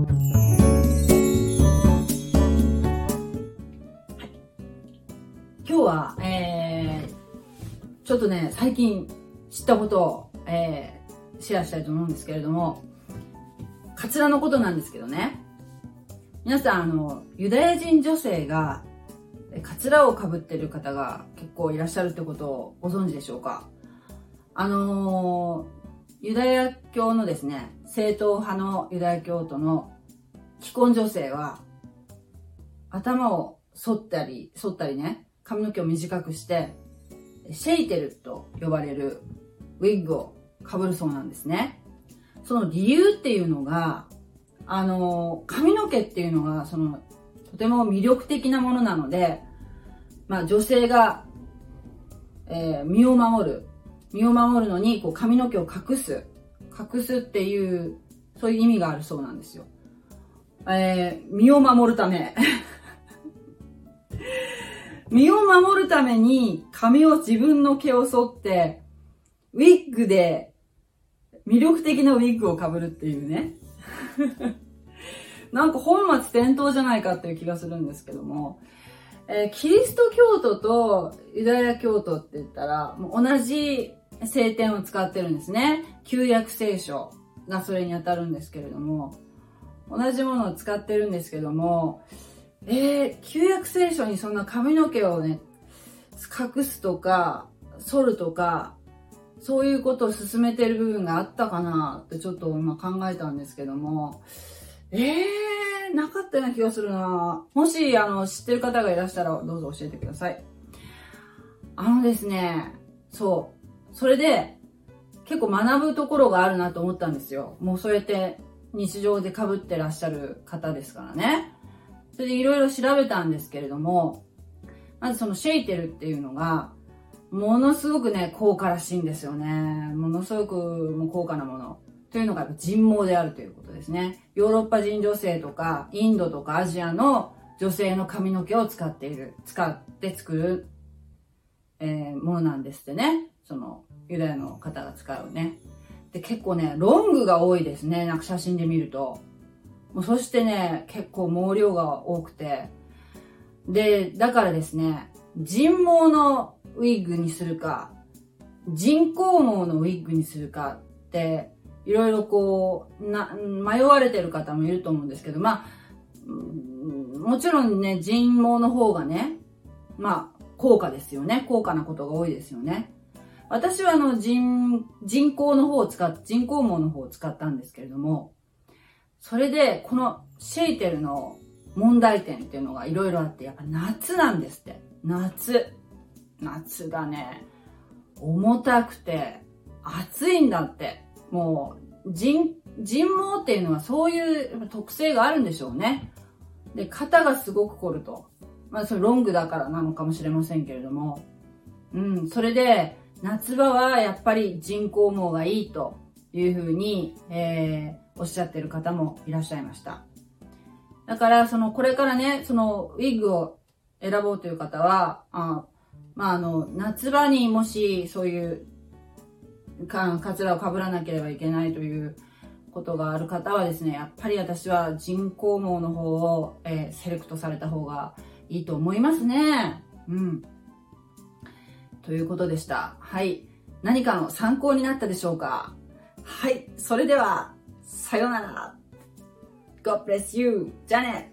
今日は、えー、ちょっとね、最近知ったことを、えー、シェアしたいと思うんですけれども、カツラのことなんですけどね。皆さん、あの、ユダヤ人女性が、カツラをかぶってる方が結構いらっしゃるってことをご存知でしょうか？あのー、ユダヤ教のですね、正統派のユダヤ教徒の既婚女性は、頭を剃ったり、剃ったりね、髪の毛を短くして、シェイテルと呼ばれるウィッグをかぶるそうなんですね。その理由っていうのが、あの、髪の毛っていうのが、その、とても魅力的なものなので、まあ女性が、えー、身を守る。身を守るのに、こう髪の毛を隠す。隠すっていう、そういう意味があるそうなんですよ。えー、身を守るため。身を守るために髪を自分の毛を剃って、ウィッグで魅力的なウィッグを被るっていうね。なんか本末転倒じゃないかっていう気がするんですけども、えー、キリスト教徒とユダヤ教徒って言ったら、もう同じ聖典を使ってるんですね。旧約聖書がそれに当たるんですけれども、同じものを使ってるんですけども、えー、旧約聖書にそんな髪の毛をね、隠すとか、剃るとか、そういうことを進めてる部分があったかなってちょっと今考えたんですけども、えー、なかったような気がするなもし、あの、知ってる方がいらしたらどうぞ教えてください。あのですね、そう。それで、結構学ぶところがあるなと思ったんですよ。もうそうやって日常で被ってらっしゃる方ですからね。それでいろいろ調べたんですけれども、まずそのシェイテルっていうのが、ものすごくね、高価らしいんですよね。ものすごくもう高価なもの。というのが人毛であるということですね。ヨーロッパ人女性とか、インドとかアジアの女性の髪の毛を使っている、使って作る、えー、ものなんですってね。その、ユダヤの方が使うね。で、結構ね、ロングが多いですね。なんか写真で見ると。もうそしてね、結構毛量が多くて。で、だからですね、人毛のウィッグにするか、人工毛のウィッグにするかって、いろいろこう、な、迷われてる方もいると思うんですけど、まあ、もちろんね、人毛の方がね、まあ、高価ですよね。高価なことが多いですよね。私はあの人、人工の方を使っ、人工毛の方を使ったんですけれども、それで、このシェイテルの問題点っていうのがいろいろあって、やっぱ夏なんですって。夏。夏がね、重たくて、暑いんだって。もう、人、人毛っていうのはそういう特性があるんでしょうね。で、肩がすごく凝ると。まあ、それロングだからなのかもしれませんけれども。うん、それで、夏場はやっぱり人工毛がいいというふうに、えー、おっしゃってる方もいらっしゃいました。だから、その、これからね、その、ウィッグを選ぼうという方は、あまあ、あの、夏場にもし、そういう、か、カツラを被らなければいけないということがある方はですね、やっぱり私は人工毛の方を、えー、セレクトされた方がいいと思いますね。うん。ということでした。はい。何かの参考になったでしょうか？はい。それでは、さようなら。God bless you. じゃあね。